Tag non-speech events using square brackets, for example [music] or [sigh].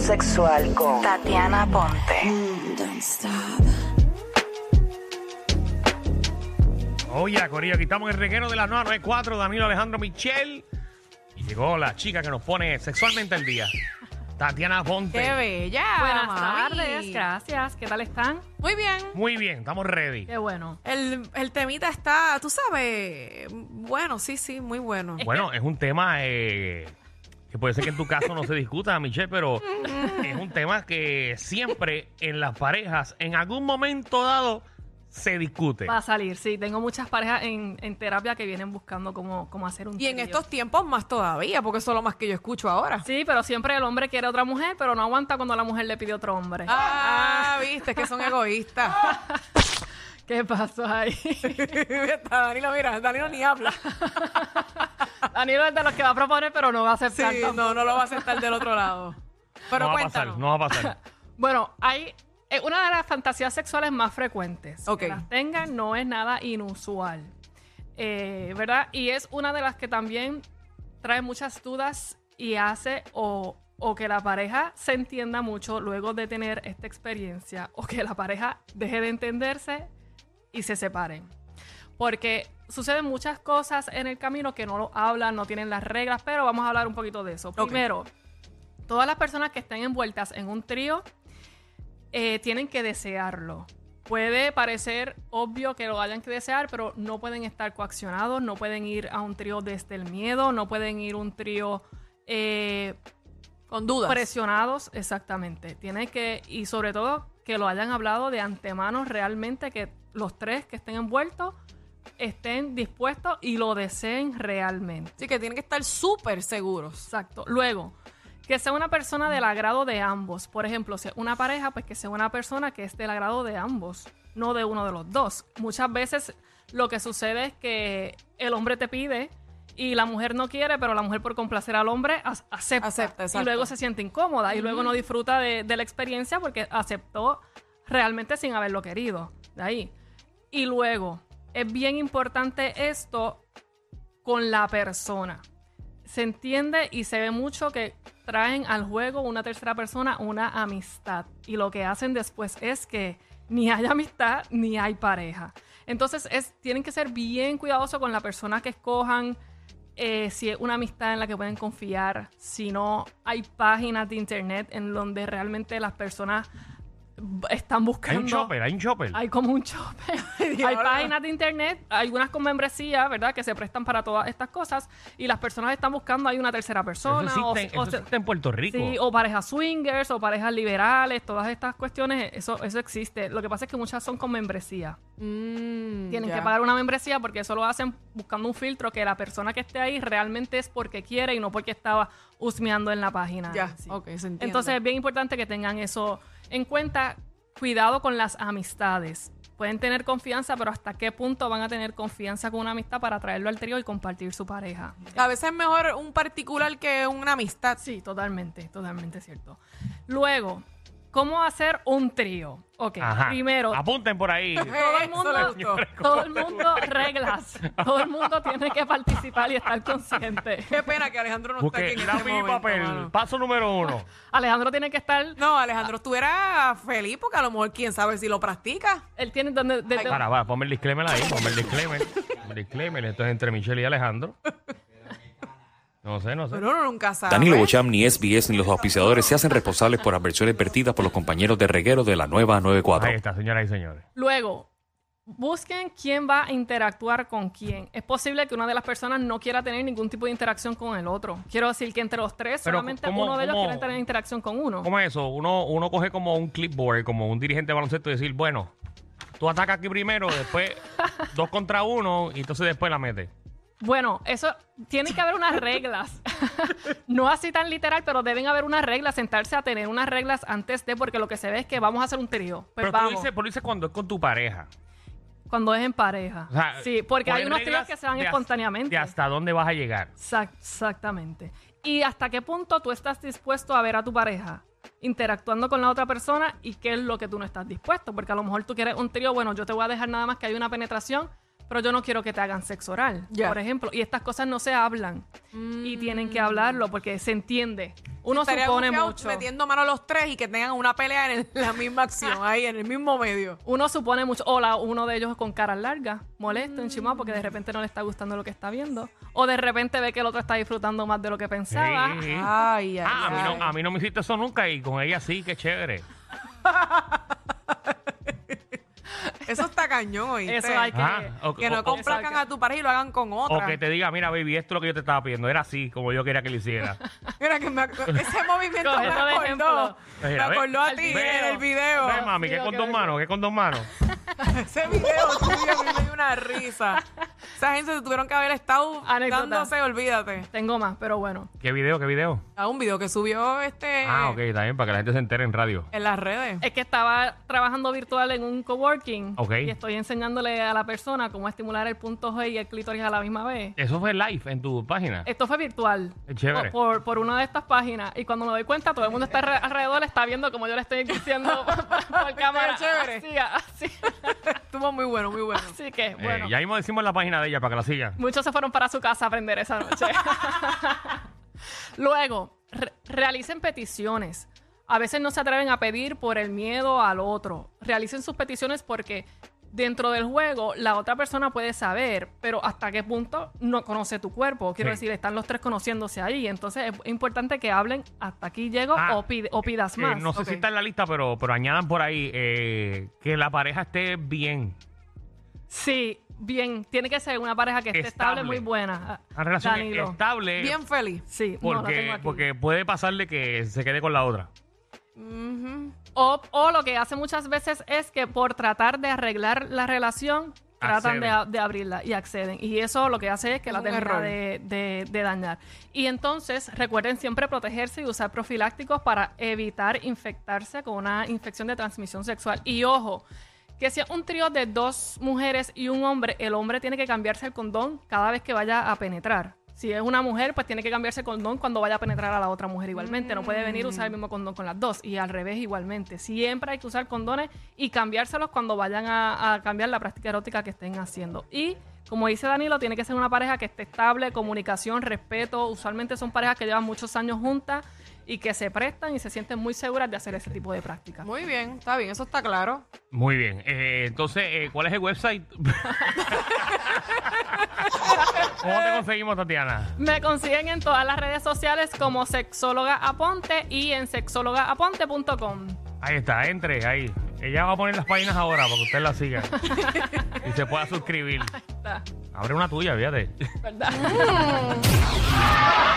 sexual con Tatiana Ponte. Oye, Corillo, aquí estamos en el reguero de la 994, Danilo Alejandro Michel. Y llegó la chica que nos pone sexualmente al día. Tatiana Ponte. ¡Qué bella! Buenas mami. tardes, gracias. ¿Qué tal están? Muy bien. Muy bien, estamos ready. Qué bueno. El, el temita está, tú sabes, bueno, sí, sí, muy bueno. Bueno, es un tema eh, que puede ser que en tu caso no se discuta, Michelle, pero es un tema que siempre en las parejas, en algún momento dado, se discute. Va a salir, sí. Tengo muchas parejas en, en terapia que vienen buscando cómo, cómo hacer un Y en trío. estos tiempos más todavía, porque eso es lo más que yo escucho ahora. Sí, pero siempre el hombre quiere otra mujer, pero no aguanta cuando la mujer le pide otro hombre. Ah, viste, es que son egoístas. [laughs] ¿Qué pasó ahí? [laughs] Está, Danilo, mira, Danilo ni habla. [laughs] [laughs] Danilo es de los que va a proponer, pero no va a Sí, aceptar. tampoco. no, no lo va a aceptar del otro lado. Pero no va a pasar, no va a pasar. Bueno, hay eh, una de las fantasías sexuales más frecuentes. Ok. Que las tengan no es nada inusual. Eh, ¿Verdad? Y es una de las que también trae muchas dudas y hace o, o que la pareja se entienda mucho luego de tener esta experiencia o que la pareja deje de entenderse y se separen. Porque suceden muchas cosas en el camino que no lo hablan, no tienen las reglas, pero vamos a hablar un poquito de eso. Primero, todas las personas que estén envueltas en un trío eh, tienen que desearlo. Puede parecer obvio que lo hayan que desear, pero no pueden estar coaccionados, no pueden ir a un trío desde el miedo, no pueden ir a un trío eh, Con dudas. presionados, exactamente. Tiene que, y sobre todo, que lo hayan hablado de antemano realmente, que los tres que estén envueltos estén dispuestos y lo deseen realmente. Sí, que tienen que estar súper seguros. Exacto. Luego, que sea una persona del agrado de ambos. Por ejemplo, si es una pareja, pues que sea una persona que es del agrado de ambos, no de uno de los dos. Muchas veces lo que sucede es que el hombre te pide y la mujer no quiere, pero la mujer por complacer al hombre ac- acepta. Acepta, y luego se siente incómoda y luego no disfruta de, de la experiencia porque aceptó realmente sin haberlo querido. De ahí. Y luego, es bien importante esto con la persona. Se entiende y se ve mucho que traen al juego una tercera persona, una amistad. Y lo que hacen después es que ni hay amistad ni hay pareja. Entonces es, tienen que ser bien cuidadosos con la persona que escojan. eh, si es una amistad en la que pueden confiar, si no hay páginas de internet en donde realmente las personas están Hay buscando. un chopper, hay un chopper. Hay como un chopper. [laughs] hay páginas de internet, algunas con membresía, ¿verdad? Que se prestan para todas estas cosas. Y las personas están buscando, hay una tercera persona. o- existe, o eso existe en Puerto Rico. Sí, o parejas swingers, o parejas liberales, todas estas cuestiones, eso, eso existe. Lo que pasa es que muchas son con membresía. Mm, Tienen que pagar una membresía porque eso lo hacen buscando un filtro que la persona que esté ahí realmente es porque quiere y no porque estaba husmeando en la página. Ya, Sí. ok, se entiende. Entonces es bien importante que tengan eso en cuenta. Cuidado con las amistades. Pueden tener confianza, pero ¿hasta qué punto van a tener confianza con una amistad para traerlo al trío y compartir su pareja? A veces es mejor un particular que una amistad. Sí, totalmente, totalmente cierto. Luego, ¿cómo hacer un trío? Ok, Ajá. primero, Apunten por ahí. [laughs] todo el mundo, gustó. todo el mundo, reglas. Todo el mundo tiene que participar y estar consciente. Qué pena que Alejandro no está Busque aquí en lápiz este y momento, papel. mano. Paso número uno. [laughs] Alejandro tiene que estar, No, Alejandro estuviera feliz porque a lo mejor quién sabe si lo practica. él tiene donde, desde- Para, va, ponme el disclaimer ahí, ponme el disclaimer. el disclaimer, esto es entre Michelle y Alejandro. No sé, no sé. Pero uno nunca sabe. Danilo Bocham, ni SBS, ni los auspiciadores se hacen responsables por adversiones vertidas por los compañeros de reguero de la nueva 94. Ahí está, señoras y señores. Luego, busquen quién va a interactuar con quién. Es posible que una de las personas no quiera tener ningún tipo de interacción con el otro. Quiero decir que entre los tres, Pero, solamente ¿cómo- uno de ellos cómo- quiere tener interacción con uno. ¿Cómo es eso? Uno, uno coge como un clipboard, como un dirigente de baloncesto y decir, bueno, tú atacas aquí primero, después dos contra uno y entonces después la metes. Bueno, eso tiene que haber unas reglas. [laughs] no así tan literal, pero deben haber unas reglas, sentarse a tener unas reglas antes de, porque lo que se ve es que vamos a hacer un trío. Pues Pero tú vamos, dices, pero dices cuando es con tu pareja. cuando es en pareja. O sea, sí, porque hay poner unos tríos que se dan espontáneamente. De hasta dónde vas a llegar. Exact- exactamente. ¿Y hasta qué punto tú estás dispuesto a ver a tu pareja interactuando con la otra persona y qué es lo que tú no estás dispuesto? Porque a lo mejor tú quieres un trío, bueno, yo te voy a dejar nada más que hay una penetración, pero yo no quiero que te hagan sexo oral, por ejemplo. Y estas cosas no se hablan y tienen que hablarlo porque se entiende. Uno Estaría supone mucho. metiendo mano los tres y que tengan una pelea en el- la misma acción, [laughs] ahí en el mismo medio. Uno supone mucho, o la- uno de ellos con caras largas, molesto, enchimado, porque de repente no le está gustando lo que está viendo. O de repente ve que el otro está disfrutando más de lo que pensaba. Sí. Ay, ay, Ah, a mí, ay. no, a mí no me hiciste eso nunca y con ella sí, qué chévere. [laughs] Eso está cañón, ¿oíste? Eso hay que... Ah, o- Que no o- complazcan a tu pareja y lo hagan con otra. O que te diga, mira, baby, esto es lo que yo te estaba pidiendo. Era así, como yo quería que lo hiciera. [laughs] Mira que me ac- ese [laughs] movimiento Coge me eso de acordó. ejemplo. Me Mira, ve. acordó a ti en el video. Ve, mami, Sí, que lo con que dos manos, que con dos manos. [laughs] Ese video tuyo a mí me dio una risa. Esa gente se tuvieron que haber estado Anécdota. dándose, olvídate. Tengo más, pero bueno. ¿Qué video, qué video? A un video que subió este Ah, ok, bien, para que la gente se entere en radio. en las redes. Es que estaba trabajando virtual en un coworking Ok. y estoy enseñándole a la persona cómo estimular el punto G y el clítoris a la misma vez. Eso fue live en tu página. Esto fue virtual. Qué chévere. Por, por- por una de estas páginas. Y cuando me doy cuenta, todo el mundo está alre- alrededor, está viendo como yo le estoy diciendo [laughs] por cámara. chévere? Así, así. [laughs] Estuvo muy bueno, muy bueno. Así que, Eh, bueno. ya mismo decimos la página de ella para que la sigan. Muchos se fueron para su casa a aprender esa noche. [laughs] Luego, re- realicen peticiones. A veces no se atreven a pedir por el miedo al otro. Realicen sus peticiones porque dentro del juego la otra persona puede saber, pero hasta qué punto no conoce tu cuerpo. Quiero Sí. decir, están los tres conociéndose ahí. Entonces es importante que hablen hasta aquí llego Ah, o, pide- o pidas Eh, más. no sé si está en la lista, pero, pero añadan por ahí eh, que la pareja esté bien. Sí, bien. Tiene que ser una pareja que esté estable, Estable. muy buena. Una relación Danilo. estable. Bien feliz. Sí, no, la porque, tengo aquí. porque puede pasarle que se quede con la otra. Ujú. O, o lo que hace muchas veces es que por tratar de arreglar la relación, tratan de, Acceden. a- de abrirla y acceden. Y eso lo que hace es que Es la un termina error. de, de- de dañar. Y entonces recuerden siempre protegerse y usar profilácticos para evitar infectarse con una infección de transmisión sexual. Y ojo, que si es un trío de dos mujeres y un hombre, el hombre tiene que cambiarse el condón cada vez que vaya a penetrar. Si es una mujer, pues tiene que cambiarse el condón cuando vaya a penetrar a la otra mujer igualmente. No puede venir a usar el mismo condón con las dos. Y al revés igualmente. Siempre hay que usar condones y cambiárselos cuando vayan a, a cambiar la práctica erótica que estén haciendo. Y como dice Danilo, tiene que ser una pareja que esté estable, comunicación, respeto. Usualmente son parejas que llevan muchos años juntas y que se prestan y se sienten muy seguras de hacer ese tipo de prácticas. Muy bien, está bien, eso está claro. Muy bien. Eh, entonces, eh, ¿cuál es el website? [laughs] ¿Cómo te conseguimos, Tatiana? Me consiguen en todas las redes sociales como Sexóloga Aponte y en sexólogaaponte.com. Ahí está, entre ahí. Ella va a poner las páginas ahora para que usted las siga. [laughs] y se pueda suscribir. Está, Abre una tuya, fíjate. ¿verdad? [laughs]